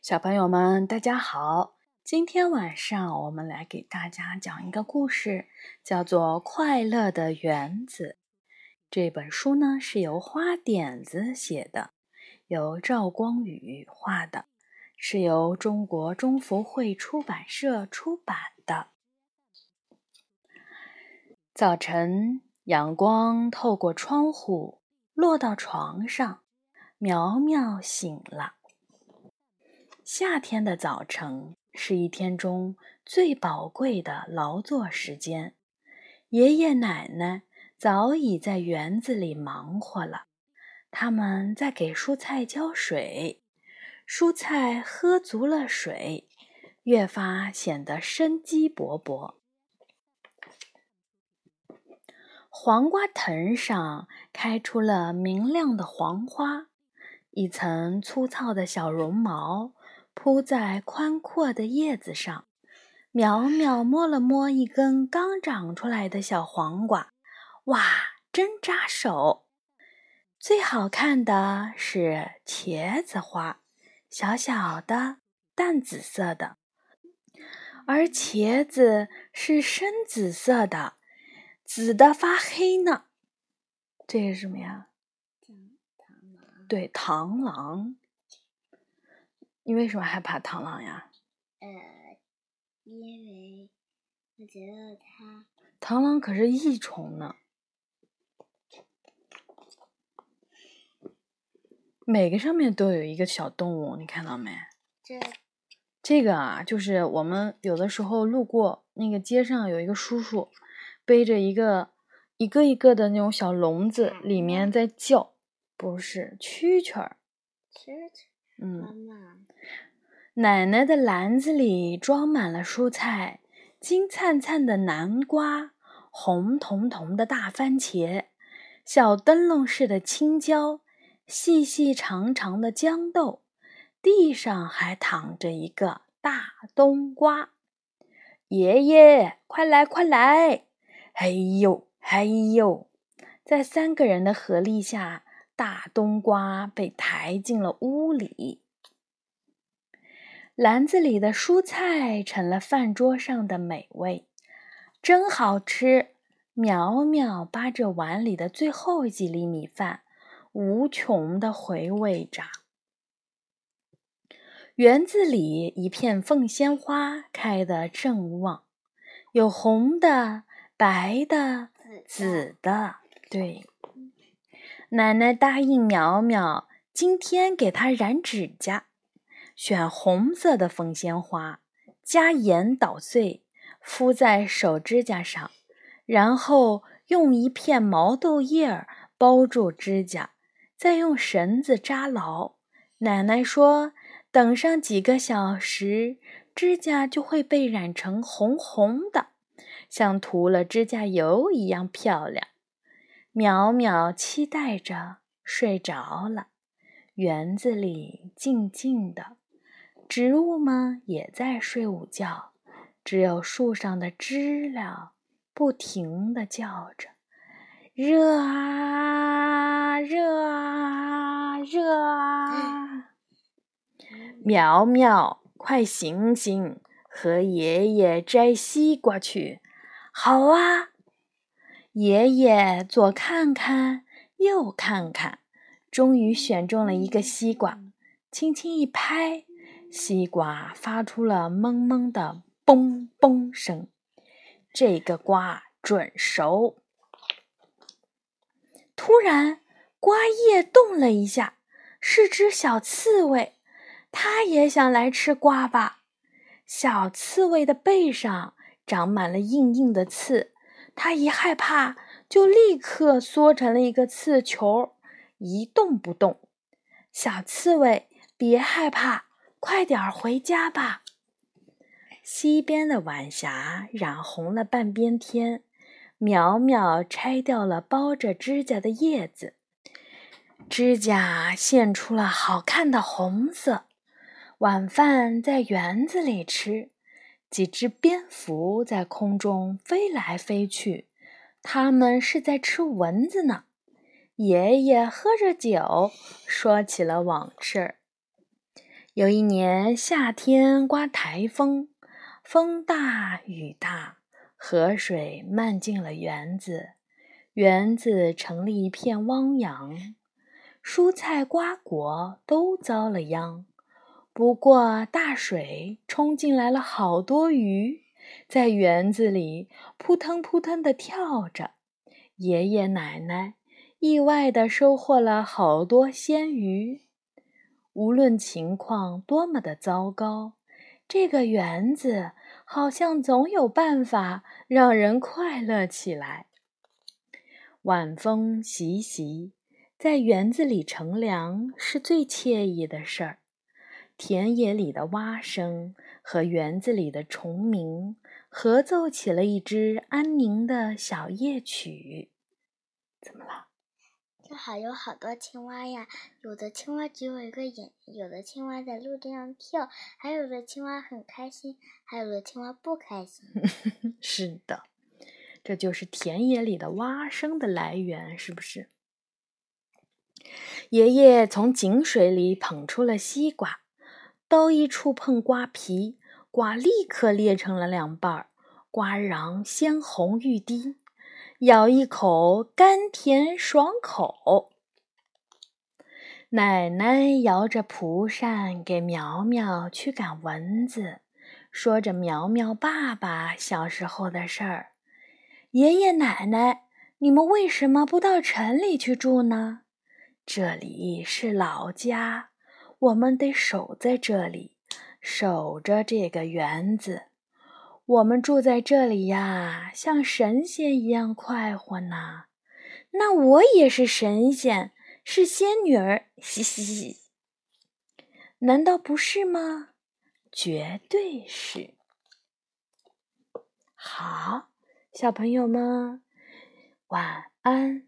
小朋友们，大家好！今天晚上我们来给大家讲一个故事，叫做《快乐的园子》。这本书呢是由花点子写的，由赵光宇画的，是由中国中福会出版社出版的。早晨，阳光透过窗户落到床上，苗苗醒了。夏天的早晨是一天中最宝贵的劳作时间。爷爷奶奶早已在园子里忙活了，他们在给蔬菜浇水。蔬菜喝足了水，越发显得生机勃勃。黄瓜藤上开出了明亮的黄花，一层粗糙的小绒毛。铺在宽阔的叶子上，苗苗摸了摸一根刚长出来的小黄瓜，哇，真扎手！最好看的是茄子花，小小的，淡紫色的，而茄子是深紫色的，紫的发黑呢。这是什么呀？对，螳螂。你为什么害怕螳螂呀？呃，因为我觉得它螳螂可是益虫呢。每个上面都有一个小动物，你看到没？这这个啊，就是我们有的时候路过那个街上，有一个叔叔背着一个一个一个的那种小笼子，里面在叫，不是蛐蛐儿。蛐蛐。嗯，奶奶的篮子里装满了蔬菜：金灿灿的南瓜，红彤彤的大番茄，小灯笼似的青椒，细细长长的豇豆。地上还躺着一个大冬瓜。爷爷，快来快来！嘿呦嘿呦，在三个人的合力下。大冬瓜被抬进了屋里，篮子里的蔬菜成了饭桌上的美味，真好吃！苗苗扒着碗里的最后几粒米饭，无穷的回味着。园子里一片凤仙花开得正旺，有红的、白的、紫的，对。奶奶答应苗苗，今天给她染指甲，选红色的凤仙花，加盐捣碎，敷在手指甲上，然后用一片毛豆叶儿包住指甲，再用绳子扎牢。奶奶说，等上几个小时，指甲就会被染成红红的，像涂了指甲油一样漂亮。苗苗期待着睡着了，园子里静静的，植物们也在睡午觉，只有树上的知了不停地叫着：“热啊，热啊，热啊！”苗苗，快醒醒，和爷爷摘西瓜去。好啊。爷爷左看看，右看看，终于选中了一个西瓜，轻轻一拍，西瓜发出了闷闷的“嘣嘣”声。这个瓜准熟。突然，瓜叶动了一下，是只小刺猬，它也想来吃瓜吧。小刺猬的背上长满了硬硬的刺。他一害怕，就立刻缩成了一个刺球，一动不动。小刺猬，别害怕，快点回家吧。西边的晚霞染红了半边天，苗苗拆掉了包着指甲的叶子，指甲现出了好看的红色。晚饭在园子里吃。几只蝙蝠在空中飞来飞去，它们是在吃蚊子呢。爷爷喝着酒，说起了往事。有一年夏天刮台风，风大雨大，河水漫进了园子，园子成了一片汪洋，蔬菜瓜果都遭了殃。不过大水冲进来了好多鱼，在园子里扑腾扑腾地跳着。爷爷奶奶意外地收获了好多鲜鱼。无论情况多么的糟糕，这个园子好像总有办法让人快乐起来。晚风习习，在园子里乘凉是最惬意的事儿。田野里的蛙声和园子里的虫鸣合奏起了一支安宁的小夜曲。怎么了？这好有好多青蛙呀！有的青蛙只有一个眼，有的青蛙在陆地上跳，还有的青蛙很开心，还有的青蛙不开心。是的，这就是田野里的蛙声的来源，是不是？爷爷从井水里捧出了西瓜，刀一触碰瓜皮，瓜立刻裂成了两半儿，瓜瓤鲜红欲滴。咬一口，甘甜爽口。奶奶摇着蒲扇给苗苗驱赶蚊子，说着苗苗爸爸小时候的事儿。爷爷奶奶，你们为什么不到城里去住呢？这里是老家，我们得守在这里，守着这个园子。我们住在这里呀，像神仙一样快活呢。那我也是神仙，是仙女儿，嘻嘻嘻。难道不是吗？绝对是。好，小朋友们，晚安。